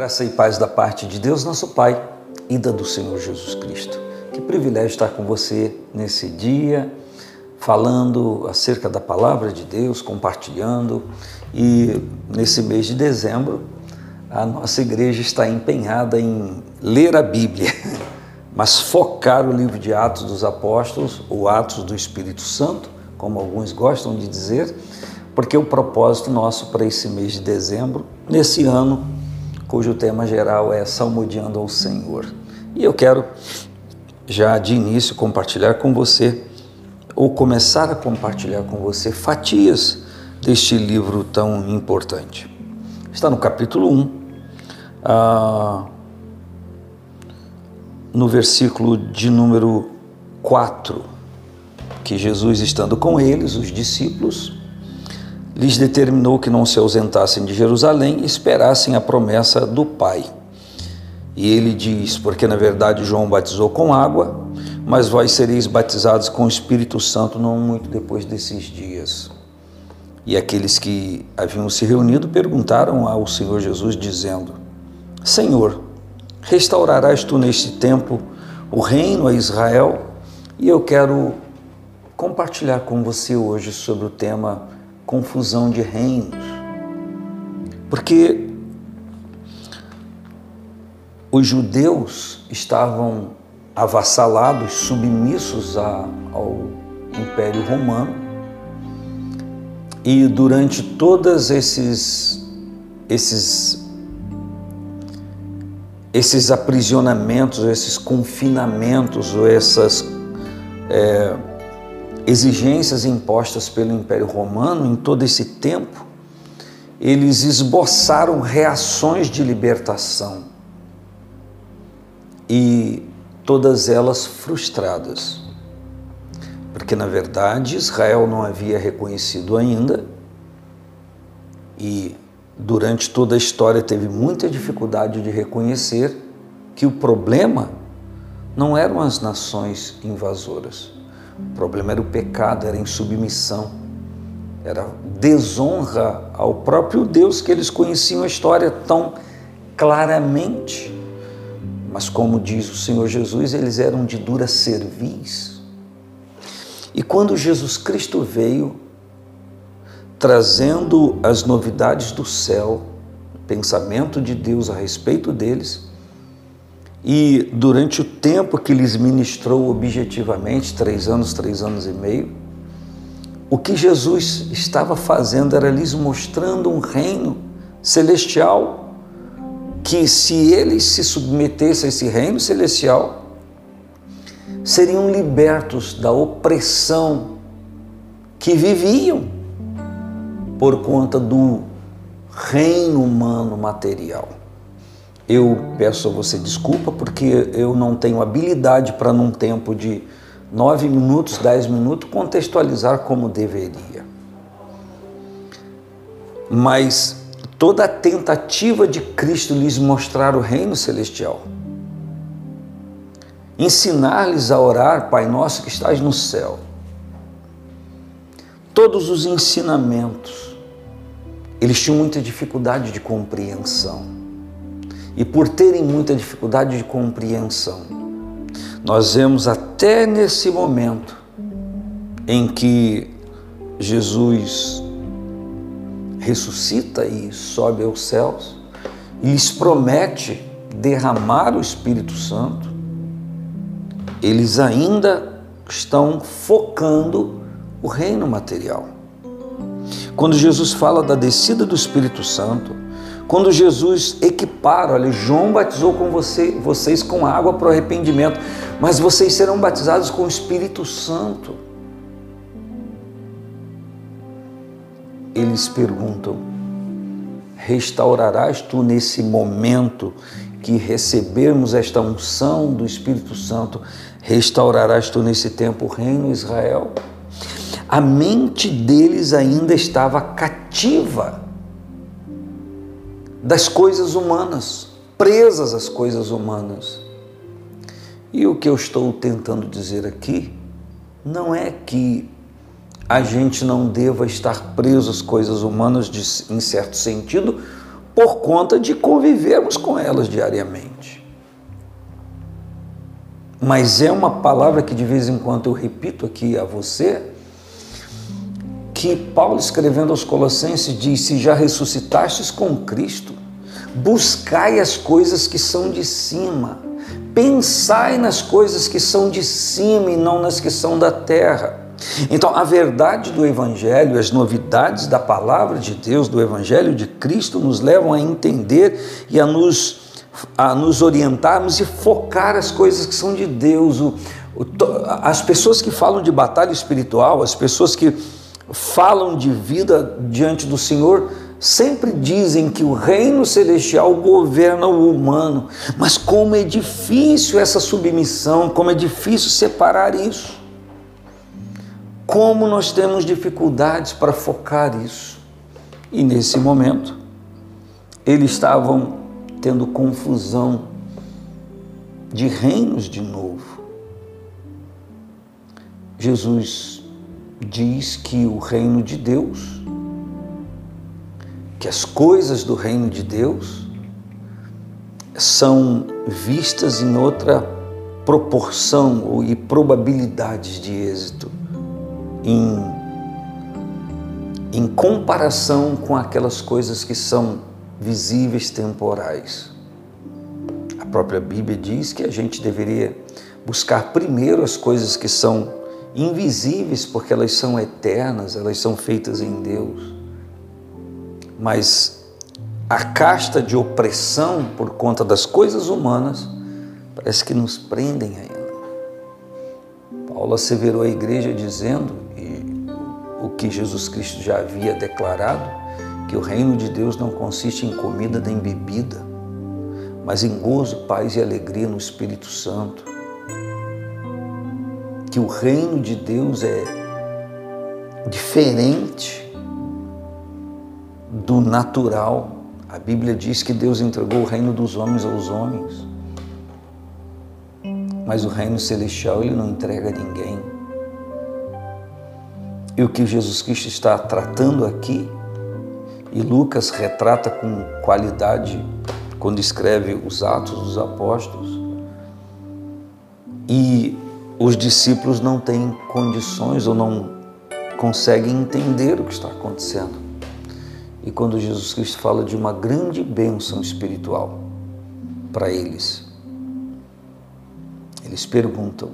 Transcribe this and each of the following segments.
Graça e paz da parte de Deus, nosso Pai, e da do Senhor Jesus Cristo. Que privilégio estar com você nesse dia, falando acerca da palavra de Deus, compartilhando. E nesse mês de dezembro, a nossa igreja está empenhada em ler a Bíblia, mas focar o livro de Atos dos Apóstolos, ou Atos do Espírito Santo, como alguns gostam de dizer, porque o propósito nosso para esse mês de dezembro, nesse ano, cujo tema geral é Salmodiando ao Senhor. E eu quero já de início compartilhar com você, ou começar a compartilhar com você, fatias deste livro tão importante. Está no capítulo 1, ah, no versículo de número 4, que Jesus, estando com eles, os discípulos, lhes determinou que não se ausentassem de Jerusalém e esperassem a promessa do Pai. E ele diz: Porque na verdade João batizou com água, mas vós sereis batizados com o Espírito Santo não muito depois desses dias. E aqueles que haviam se reunido perguntaram ao Senhor Jesus, dizendo: Senhor, restaurarás tu neste tempo o reino a Israel? E eu quero compartilhar com você hoje sobre o tema confusão de reinos. Porque os judeus estavam avassalados, submissos a, ao Império Romano, e durante todos esses, esses, esses aprisionamentos, esses confinamentos, ou essas é, exigências impostas pelo Império Romano em todo esse tempo, eles esboçaram reações de libertação e todas elas frustradas. Porque, na verdade, Israel não havia reconhecido ainda e, durante toda a história, teve muita dificuldade de reconhecer que o problema não eram as nações invasoras o problema era o pecado, era a insubmissão, era desonra ao próprio Deus que eles conheciam a história tão claramente. Mas, como diz o Senhor Jesus, eles eram de dura cerviz. E quando Jesus Cristo veio, trazendo as novidades do céu, o pensamento de Deus a respeito deles, e durante o tempo que lhes ministrou objetivamente, três anos, três anos e meio, o que Jesus estava fazendo era lhes mostrando um reino celestial que, se eles se submetessem a esse reino celestial, seriam libertos da opressão que viviam por conta do reino humano material. Eu peço a você desculpa porque eu não tenho habilidade para, num tempo de nove minutos, dez minutos, contextualizar como deveria. Mas toda a tentativa de Cristo lhes mostrar o reino celestial, ensinar-lhes a orar, Pai Nosso que estás no céu, todos os ensinamentos, eles tinham muita dificuldade de compreensão e por terem muita dificuldade de compreensão. Nós vemos até nesse momento em que Jesus ressuscita e sobe aos céus e lhes promete derramar o Espírito Santo, eles ainda estão focando o reino material. Quando Jesus fala da descida do Espírito Santo, quando Jesus equipara, olha, João batizou com você, vocês com água para o arrependimento, mas vocês serão batizados com o Espírito Santo. Eles perguntam: restaurarás tu nesse momento que recebermos esta unção do Espírito Santo, restaurarás tu nesse tempo o reino Israel? A mente deles ainda estava cativa das coisas humanas, presas às coisas humanas. E o que eu estou tentando dizer aqui não é que a gente não deva estar preso às coisas humanas de, em certo sentido, por conta de convivermos com elas diariamente. Mas é uma palavra que de vez em quando eu repito aqui a você, que Paulo escrevendo aos Colossenses diz: Se já ressuscitastes com Cristo, buscai as coisas que são de cima, pensai nas coisas que são de cima e não nas que são da terra. Então, a verdade do Evangelho, as novidades da palavra de Deus, do Evangelho de Cristo, nos levam a entender e a nos, a nos orientarmos e focar as coisas que são de Deus. O, o, as pessoas que falam de batalha espiritual, as pessoas que falam de vida diante do Senhor, sempre dizem que o reino celestial governa o humano, mas como é difícil essa submissão, como é difícil separar isso. Como nós temos dificuldades para focar isso. E nesse momento, eles estavam tendo confusão de reinos de novo. Jesus diz que o reino de Deus, que as coisas do reino de Deus são vistas em outra proporção e probabilidades de êxito, em, em comparação com aquelas coisas que são visíveis, temporais. A própria Bíblia diz que a gente deveria buscar primeiro as coisas que são invisíveis porque elas são eternas, elas são feitas em Deus. Mas a casta de opressão por conta das coisas humanas parece que nos prendem ainda. Paulo asseverou a igreja dizendo, o que Jesus Cristo já havia declarado, que o reino de Deus não consiste em comida nem bebida, mas em gozo, paz e alegria no Espírito Santo que o reino de Deus é diferente do natural. A Bíblia diz que Deus entregou o reino dos homens aos homens. Mas o reino celestial ele não entrega a ninguém. E o que Jesus Cristo está tratando aqui, e Lucas retrata com qualidade quando escreve os Atos dos Apóstolos, e os discípulos não têm condições ou não conseguem entender o que está acontecendo. E quando Jesus Cristo fala de uma grande bênção espiritual para eles, eles perguntam: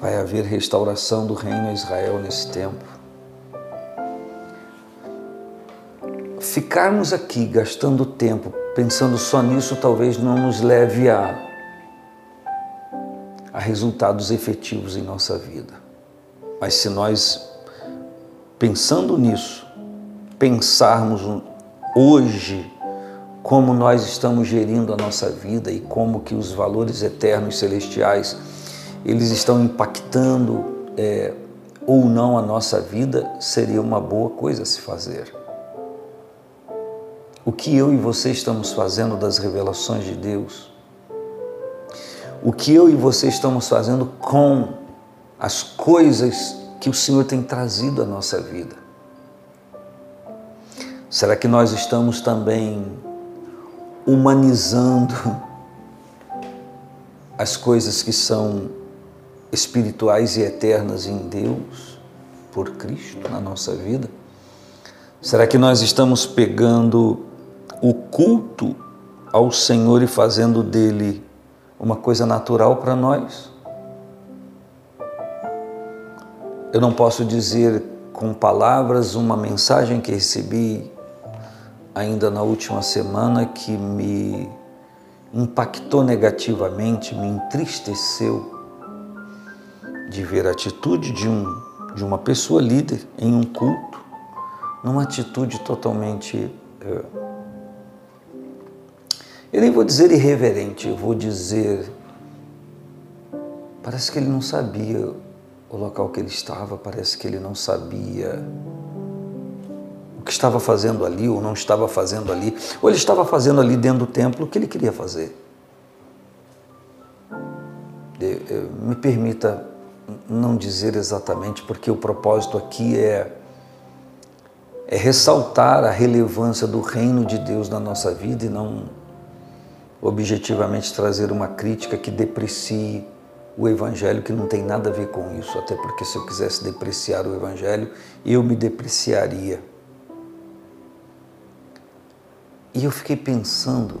vai haver restauração do reino a Israel nesse tempo? Ficarmos aqui gastando tempo pensando só nisso talvez não nos leve a resultados efetivos em nossa vida. Mas se nós, pensando nisso, pensarmos hoje como nós estamos gerindo a nossa vida e como que os valores eternos celestiais eles estão impactando é, ou não a nossa vida, seria uma boa coisa a se fazer. O que eu e você estamos fazendo das revelações de Deus o que eu e você estamos fazendo com as coisas que o Senhor tem trazido à nossa vida. Será que nós estamos também humanizando as coisas que são espirituais e eternas em Deus, por Cristo, na nossa vida? Será que nós estamos pegando o culto ao Senhor e fazendo dele uma coisa natural para nós. Eu não posso dizer com palavras uma mensagem que recebi ainda na última semana que me impactou negativamente, me entristeceu de ver a atitude de, um, de uma pessoa líder em um culto, numa atitude totalmente eh, eu nem vou dizer irreverente, eu vou dizer. Parece que ele não sabia o local que ele estava, parece que ele não sabia o que estava fazendo ali ou não estava fazendo ali, ou ele estava fazendo ali dentro do templo o que ele queria fazer. Me permita não dizer exatamente, porque o propósito aqui é é ressaltar a relevância do reino de Deus na nossa vida e não objetivamente trazer uma crítica que deprecie o Evangelho, que não tem nada a ver com isso, até porque se eu quisesse depreciar o Evangelho, eu me depreciaria. E eu fiquei pensando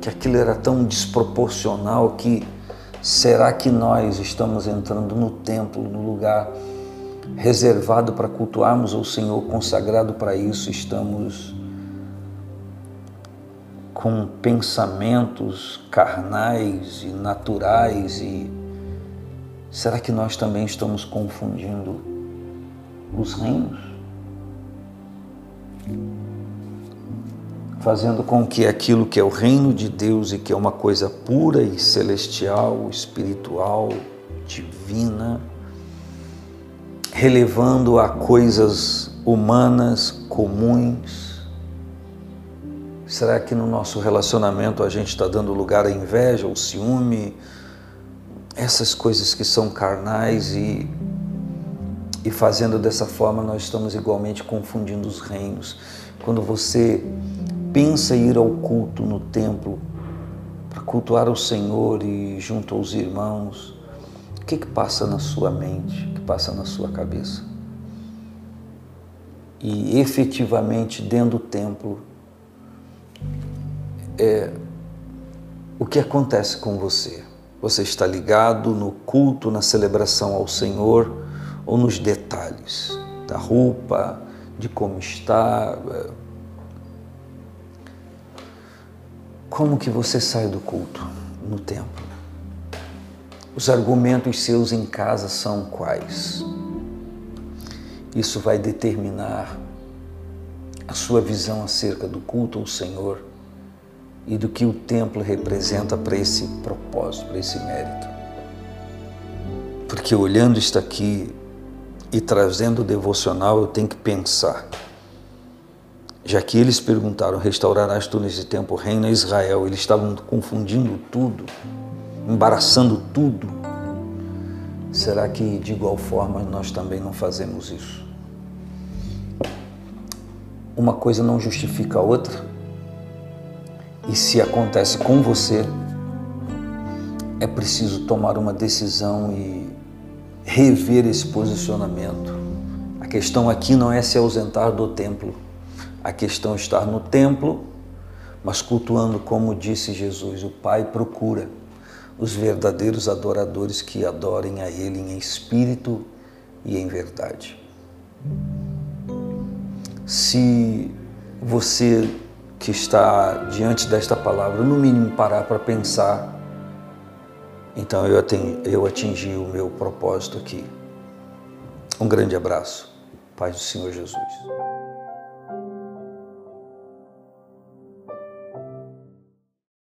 que aquilo era tão desproporcional que será que nós estamos entrando no templo, no lugar reservado para cultuarmos o Senhor, consagrado para isso, estamos com pensamentos carnais e naturais e será que nós também estamos confundindo os reinos? Fazendo com que aquilo que é o reino de Deus e que é uma coisa pura e celestial, espiritual, divina, relevando a coisas humanas comuns, Será que no nosso relacionamento a gente está dando lugar à inveja, ao ciúme, essas coisas que são carnais e, e fazendo dessa forma nós estamos igualmente confundindo os reinos. Quando você pensa em ir ao culto no templo para cultuar o Senhor e junto aos irmãos, o que, que passa na sua mente, o que passa na sua cabeça? E efetivamente dentro do templo é o que acontece com você. Você está ligado no culto, na celebração ao Senhor ou nos detalhes da roupa, de como está? Como que você sai do culto no templo? Os argumentos seus em casa são quais? Isso vai determinar a sua visão acerca do culto ao Senhor e do que o templo representa para esse propósito, para esse mérito. Porque olhando isto aqui e trazendo o devocional, eu tenho que pensar. Já que eles perguntaram, restaurarás tu nesse tempo reina Israel, eles estavam confundindo tudo, embaraçando tudo. Será que de igual forma nós também não fazemos isso? Uma coisa não justifica a outra? E se acontece com você, é preciso tomar uma decisão e rever esse posicionamento. A questão aqui não é se ausentar do templo. A questão é estar no templo, mas cultuando como disse Jesus, o Pai procura os verdadeiros adoradores que adorem a Ele em espírito e em verdade. Se você que está diante desta palavra, no mínimo parar para pensar, então eu atingi, eu atingi o meu propósito aqui. Um grande abraço. Paz do Senhor Jesus.